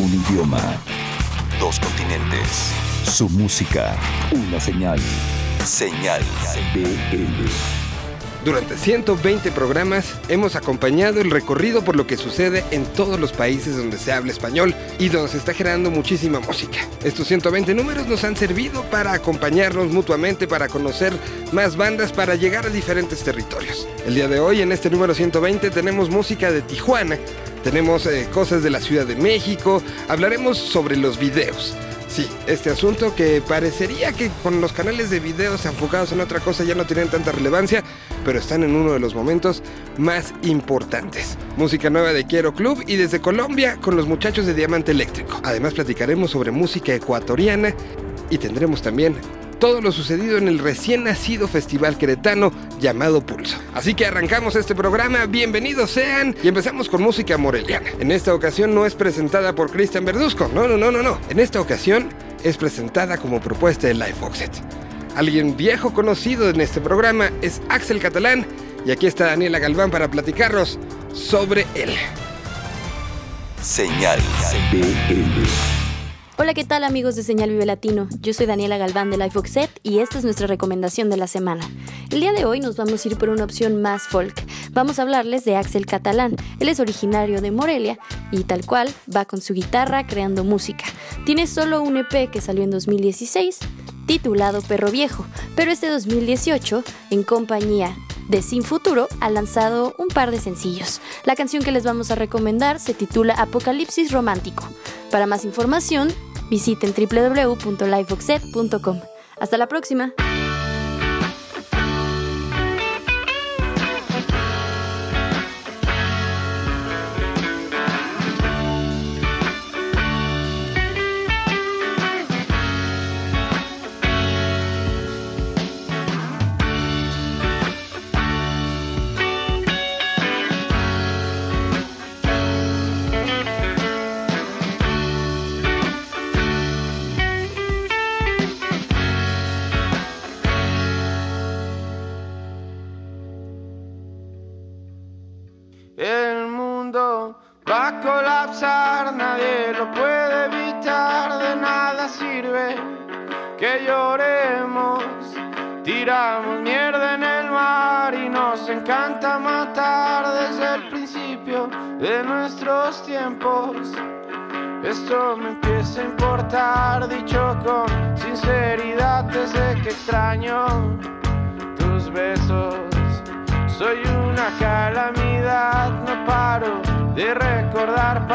Un idioma. Dos continentes. Su música. Una señal. Señal BL. Durante 120 programas hemos acompañado el recorrido por lo que sucede en todos los países donde se habla español y donde se está generando muchísima música. Estos 120 números nos han servido para acompañarnos mutuamente, para conocer más bandas, para llegar a diferentes territorios. El día de hoy, en este número 120, tenemos música de Tijuana, tenemos eh, cosas de la Ciudad de México, hablaremos sobre los videos. Sí, este asunto que parecería que con los canales de videos enfocados en otra cosa ya no tienen tanta relevancia, pero están en uno de los momentos más importantes. Música nueva de Quiero Club y desde Colombia con los muchachos de Diamante Eléctrico. Además platicaremos sobre música ecuatoriana y tendremos también todo lo sucedido en el recién nacido festival queretano llamado Pulso. Así que arrancamos este programa, bienvenidos sean y empezamos con música moreliana. En esta ocasión no es presentada por Cristian Verduzco, no, no, no, no, no. En esta ocasión es presentada como propuesta de Live Boxet. Alguien viejo conocido en este programa es Axel Catalán y aquí está Daniela Galván para platicarnos sobre él. Señal BL. Hola, ¿qué tal amigos de Señal Vive Latino? Yo soy Daniela Galván de Lifebox y esta es nuestra recomendación de la semana. El día de hoy nos vamos a ir por una opción más folk. Vamos a hablarles de Axel Catalán. Él es originario de Morelia y tal cual va con su guitarra creando música. Tiene solo un EP que salió en 2016 titulado Perro Viejo, pero este 2018, en compañía de Sin Futuro, ha lanzado un par de sencillos. La canción que les vamos a recomendar se titula Apocalipsis Romántico. Para más información, visiten www.lifeboxset.com. Hasta la próxima. Importar, dicho con sinceridad desde que extraño tus besos. Soy una calamidad, no paro de recordar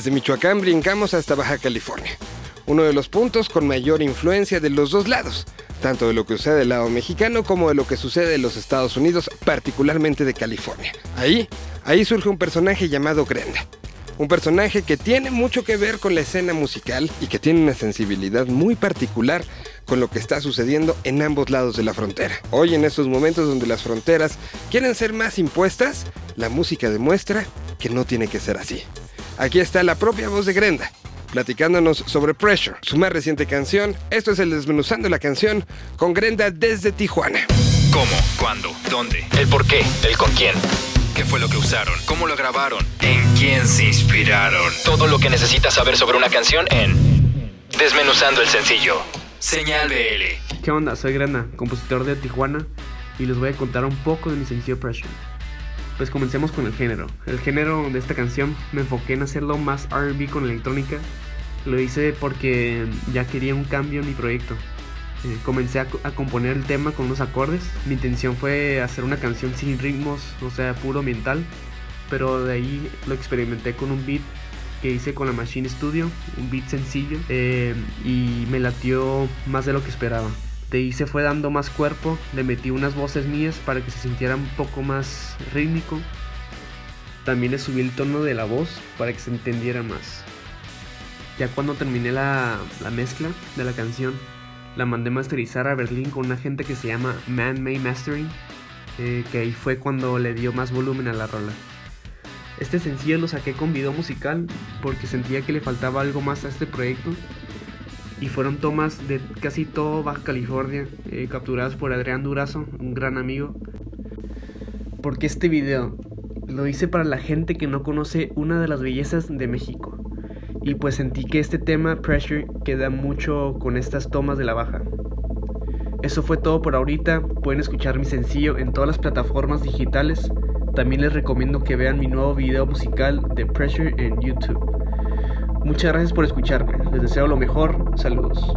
Desde Michoacán brincamos hasta Baja California, uno de los puntos con mayor influencia de los dos lados, tanto de lo que sucede del lado mexicano como de lo que sucede en los Estados Unidos, particularmente de California. Ahí, ahí surge un personaje llamado Grenda. Un personaje que tiene mucho que ver con la escena musical y que tiene una sensibilidad muy particular con lo que está sucediendo en ambos lados de la frontera. Hoy en estos momentos donde las fronteras quieren ser más impuestas, la música demuestra que no tiene que ser así. Aquí está la propia voz de Grenda, platicándonos sobre Pressure, su más reciente canción. Esto es el desmenuzando la canción con Grenda desde Tijuana. ¿Cómo? ¿Cuándo? ¿Dónde? ¿El por qué? ¿El con quién? ¿Qué fue lo que usaron? ¿Cómo lo grabaron? ¿En quién se inspiraron? Todo lo que necesitas saber sobre una canción en Desmenuzando el sencillo. Señal BL. ¿Qué onda? Soy Grana, compositor de Tijuana, y les voy a contar un poco de mi sencillo Pressure. Pues comencemos con el género. El género de esta canción me enfoqué en hacerlo más RB con electrónica. Lo hice porque ya quería un cambio en mi proyecto. Eh, comencé a, componer el tema con unos acordes. Mi intención fue hacer una canción sin ritmos, o sea, puro mental. Pero de ahí lo experimenté con un beat que hice con la Machine Studio, un beat sencillo, eh, y me latió más de lo que esperaba. De ahí se fue dando más cuerpo, le metí unas voces mías para que se sintiera un poco más rítmico. También le subí el tono de la voz para que se entendiera más. Ya cuando terminé la, la mezcla de la canción, la mandé masterizar a Berlín con una gente que se llama Man May Mastering, eh, que ahí fue cuando le dio más volumen a la rola. Este sencillo lo saqué con video musical porque sentía que le faltaba algo más a este proyecto. Y fueron tomas de casi todo Baja California, eh, capturadas por Adrián Durazo, un gran amigo. Porque este video lo hice para la gente que no conoce una de las bellezas de México. Y pues sentí que este tema, Pressure, queda mucho con estas tomas de la baja. Eso fue todo por ahorita. Pueden escuchar mi sencillo en todas las plataformas digitales. También les recomiendo que vean mi nuevo video musical de Pressure en YouTube. Muchas gracias por escucharme. Les deseo lo mejor. Saludos.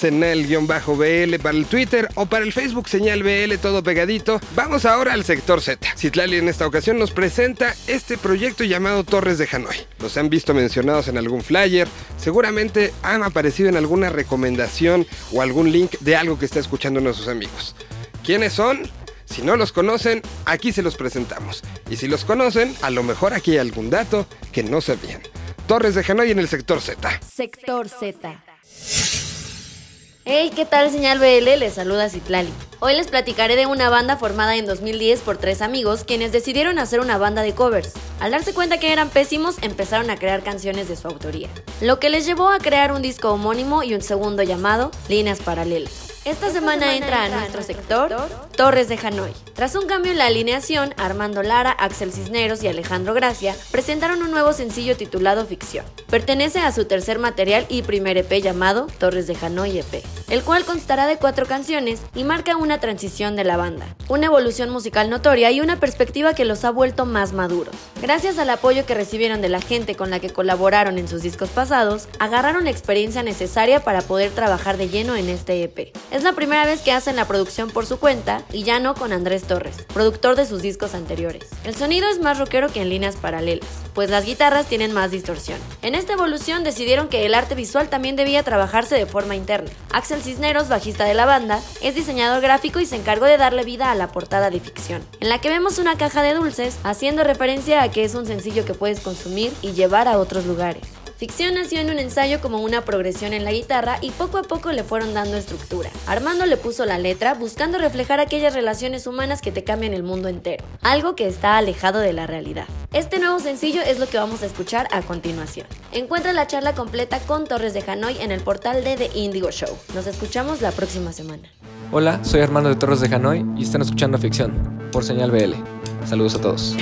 Senal-bl para el Twitter o para el Facebook señal BL todo pegadito. Vamos ahora al sector Z. Citlali en esta ocasión nos presenta este proyecto llamado Torres de Hanoi. Los han visto mencionados en algún flyer, seguramente han aparecido en alguna recomendación o algún link de algo que está escuchando uno de sus amigos. ¿Quiénes son? Si no los conocen, aquí se los presentamos. Y si los conocen, a lo mejor aquí hay algún dato que no sabían. Torres de Hanoi en el sector Z. Sector Z. Hey, ¿qué tal señal BL? Les saluda Citlali. Hoy les platicaré de una banda formada en 2010 por tres amigos quienes decidieron hacer una banda de covers. Al darse cuenta que eran pésimos, empezaron a crear canciones de su autoría, lo que les llevó a crear un disco homónimo y un segundo llamado Líneas Paralelas. Esta semana entra a nuestro sector Torres de Hanoi. Tras un cambio en la alineación, Armando Lara, Axel Cisneros y Alejandro Gracia presentaron un nuevo sencillo titulado Ficción. Pertenece a su tercer material y primer EP llamado Torres de Hanoi EP, el cual constará de cuatro canciones y marca una transición de la banda, una evolución musical notoria y una perspectiva que los ha vuelto más maduros. Gracias al apoyo que recibieron de la gente con la que colaboraron en sus discos pasados, agarraron la experiencia necesaria para poder trabajar de lleno en este EP. Es la primera vez que hacen la producción por su cuenta y ya no con Andrés Torres, productor de sus discos anteriores. El sonido es más rockero que en líneas paralelas, pues las guitarras tienen más distorsión. En esta evolución decidieron que el arte visual también debía trabajarse de forma interna. Axel Cisneros, bajista de la banda, es diseñador gráfico y se encargó de darle vida a la portada de ficción, en la que vemos una caja de dulces haciendo referencia a que es un sencillo que puedes consumir y llevar a otros lugares. Ficción nació en un ensayo como una progresión en la guitarra y poco a poco le fueron dando estructura. Armando le puso la letra buscando reflejar aquellas relaciones humanas que te cambian el mundo entero, algo que está alejado de la realidad. Este nuevo sencillo es lo que vamos a escuchar a continuación. Encuentra la charla completa con Torres de Hanoi en el portal de The Indigo Show. Nos escuchamos la próxima semana. Hola, soy Armando de Torres de Hanoi y están escuchando Ficción por Señal BL. Saludos a todos.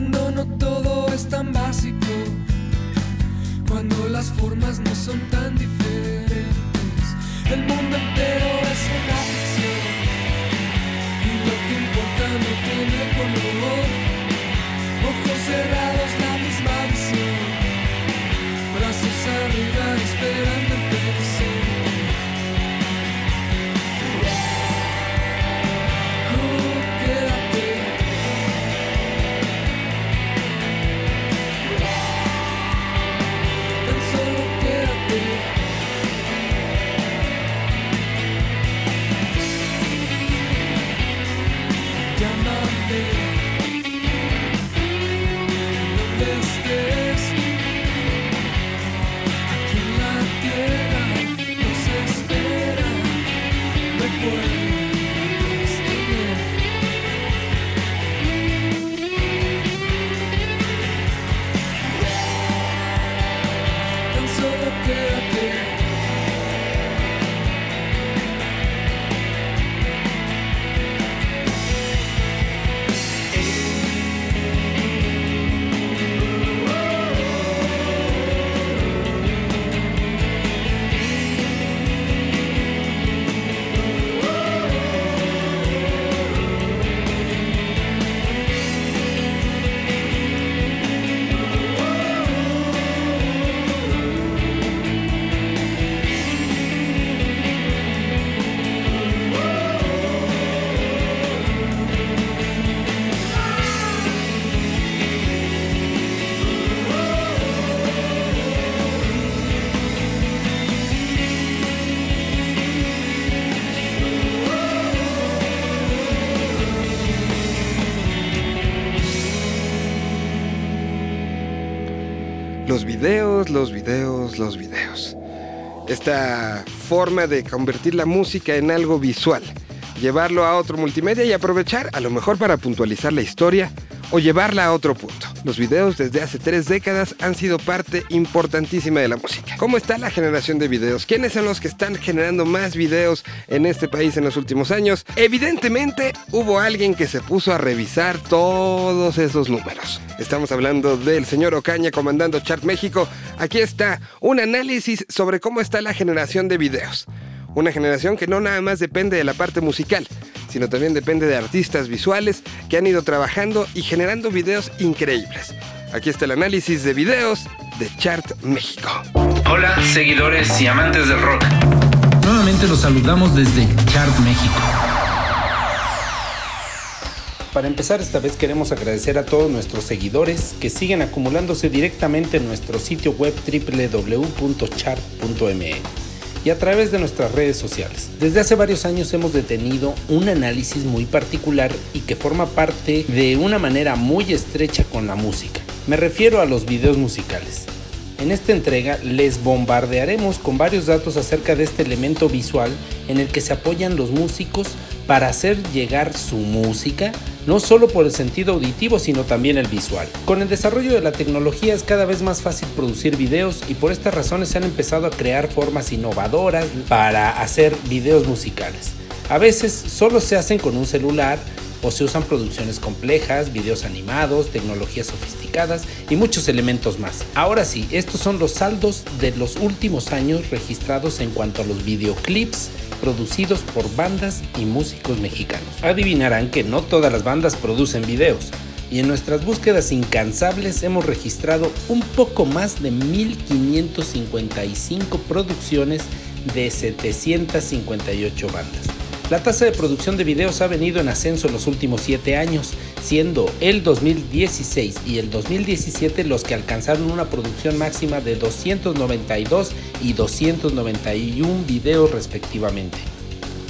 Cuando no todo es tan básico. Cuando las formas no son tan diferentes. El mundo entero es una ficción. Y lo que importa no tiene color. Ojos cerrados, videos, los videos, los videos. Esta forma de convertir la música en algo visual, llevarlo a otro multimedia y aprovechar a lo mejor para puntualizar la historia o llevarla a otro punto. Los videos desde hace tres décadas han sido parte importantísima de la música. ¿Cómo está la generación de videos? ¿Quiénes son los que están generando más videos en este país en los últimos años? Evidentemente hubo alguien que se puso a revisar todos esos números. Estamos hablando del señor Ocaña comandando Chart México. Aquí está un análisis sobre cómo está la generación de videos. Una generación que no nada más depende de la parte musical, sino también depende de artistas visuales que han ido trabajando y generando videos increíbles. Aquí está el análisis de videos de Chart México. Hola, seguidores y amantes del rock. Nuevamente los saludamos desde Chart México. Para empezar esta vez queremos agradecer a todos nuestros seguidores que siguen acumulándose directamente en nuestro sitio web www.chart.me y a través de nuestras redes sociales. Desde hace varios años hemos detenido un análisis muy particular y que forma parte de una manera muy estrecha con la música. Me refiero a los videos musicales. En esta entrega les bombardearemos con varios datos acerca de este elemento visual en el que se apoyan los músicos para hacer llegar su música no solo por el sentido auditivo, sino también el visual. Con el desarrollo de la tecnología es cada vez más fácil producir videos y por estas razones se han empezado a crear formas innovadoras para hacer videos musicales. A veces solo se hacen con un celular o se usan producciones complejas, videos animados, tecnologías sofisticadas y muchos elementos más. Ahora sí, estos son los saldos de los últimos años registrados en cuanto a los videoclips producidos por bandas y músicos mexicanos. Adivinarán que no todas las bandas producen videos, y en nuestras búsquedas incansables hemos registrado un poco más de 1555 producciones de 758 bandas. La tasa de producción de videos ha venido en ascenso en los últimos 7 años, siendo el 2016 y el 2017 los que alcanzaron una producción máxima de 292 y 291 videos respectivamente.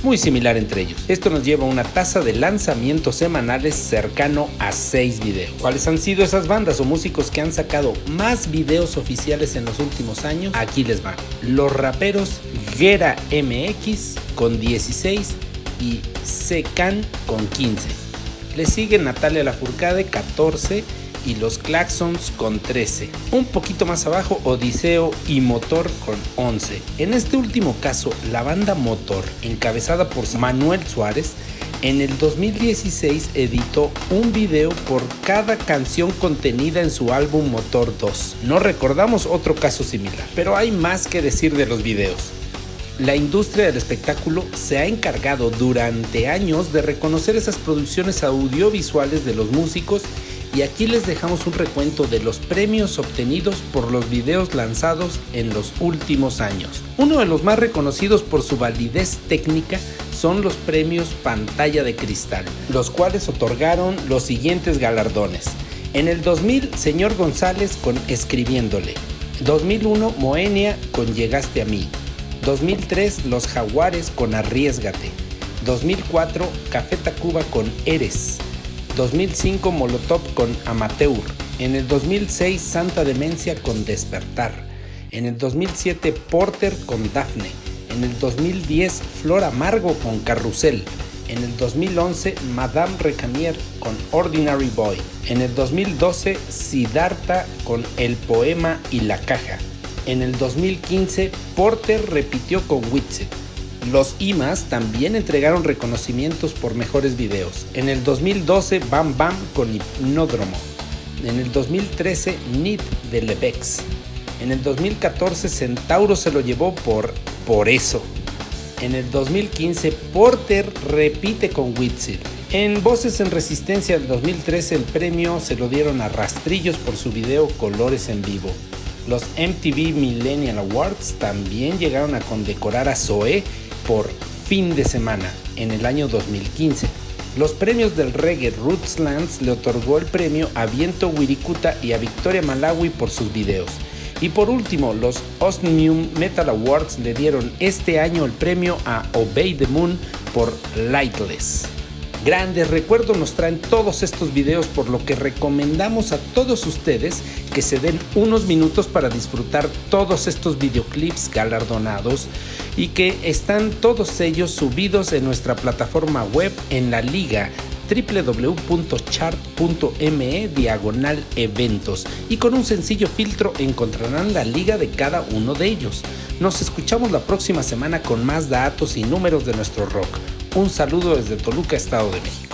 Muy similar entre ellos. Esto nos lleva a una tasa de lanzamientos semanales cercano a 6 videos. ¿Cuáles han sido esas bandas o músicos que han sacado más videos oficiales en los últimos años? Aquí les va. Los raperos Gera MX con 16 y Secan con 15. Le sigue Natalia Lafourcade 14 y los Claxons con 13. Un poquito más abajo Odiseo y Motor con 11. En este último caso, la banda Motor, encabezada por Manuel Suárez, en el 2016 editó un video por cada canción contenida en su álbum Motor 2. No recordamos otro caso similar, pero hay más que decir de los videos. La industria del espectáculo se ha encargado durante años de reconocer esas producciones audiovisuales de los músicos y aquí les dejamos un recuento de los premios obtenidos por los videos lanzados en los últimos años. Uno de los más reconocidos por su validez técnica son los premios Pantalla de Cristal, los cuales otorgaron los siguientes galardones. En el 2000, Señor González con Escribiéndole. 2001, Moenia con Llegaste a mí. 2003 Los Jaguares con Arriesgate. 2004 Café Tacuba con Eres. 2005 Molotov con Amateur. En el 2006 Santa Demencia con Despertar. En el 2007 Porter con Dafne. En el 2010 Flor Amargo con Carrusel. En el 2011 Madame Recamier con Ordinary Boy. En el 2012 Siddhartha con El Poema y la Caja. En el 2015, Porter repitió con Witsit. Los IMAs también entregaron reconocimientos por mejores videos. En el 2012, Bam Bam con Hipnódromo. En el 2013, Need de Levex. En el 2014, Centauro se lo llevó por Por eso. En el 2015, Porter repite con Witsit. En Voces en Resistencia del 2013, el premio se lo dieron a Rastrillos por su video Colores en Vivo. Los MTV Millennial Awards también llegaron a condecorar a Zoe por fin de semana en el año 2015. Los premios del reggae Rootslands le otorgó el premio a Viento Wirikuta y a Victoria Malawi por sus videos. Y por último, los Osmium Metal Awards le dieron este año el premio a Obey the Moon por Lightless. Grandes recuerdos nos traen todos estos videos, por lo que recomendamos a todos ustedes que se den unos minutos para disfrutar todos estos videoclips galardonados y que están todos ellos subidos en nuestra plataforma web en la liga www.chart.me diagonal eventos y con un sencillo filtro encontrarán la liga de cada uno de ellos. Nos escuchamos la próxima semana con más datos y números de nuestro rock. Un saludo desde Toluca, Estado de México.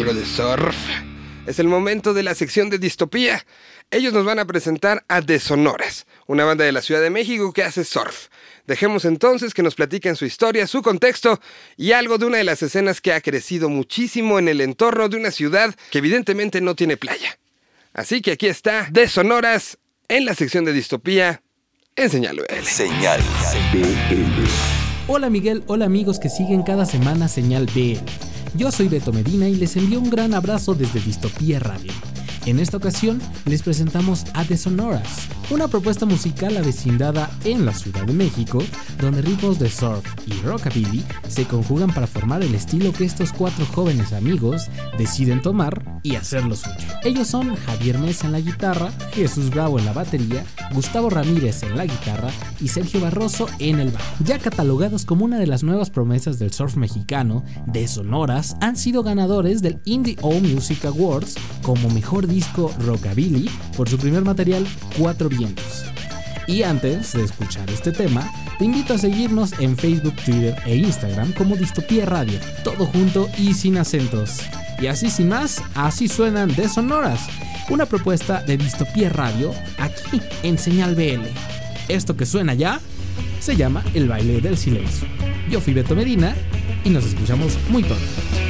Algo de surf? Es el momento de la sección de distopía. Ellos nos van a presentar a Desonoras, una banda de la Ciudad de México que hace surf. Dejemos entonces que nos platiquen su historia, su contexto y algo de una de las escenas que ha crecido muchísimo en el entorno de una ciudad que evidentemente no tiene playa. Así que aquí está Desonoras en la sección de distopía en Señal BL. Señal BL. Hola Miguel, hola amigos que siguen cada semana Señal BL. Yo soy Beto Medina y les envío un gran abrazo desde Distopía Radio. En esta ocasión les presentamos a The Sonoras, una propuesta musical avecindada en la Ciudad de México, donde ritmos de surf y rockabilly se conjugan para formar el estilo que estos cuatro jóvenes amigos deciden tomar y hacer lo suyo. Ellos son Javier Mesa en la guitarra, Jesús Bravo en la batería, Gustavo Ramírez en la guitarra y Sergio Barroso en el bajo. Ya catalogados como una de las nuevas promesas del surf mexicano, The Sonoras han sido ganadores del Indie All Music Awards como mejor disco rockabilly por su primer material Cuatro Vientos. Y antes de escuchar este tema, te invito a seguirnos en Facebook, Twitter e Instagram como Distopía Radio, todo junto y sin acentos. Y así sin más, así suenan de Sonoras, una propuesta de Distopía Radio aquí en Señal BL. Esto que suena ya se llama El baile del silencio. Yo fui Beto Medina y nos escuchamos muy pronto.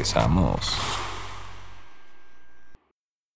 Regresamos.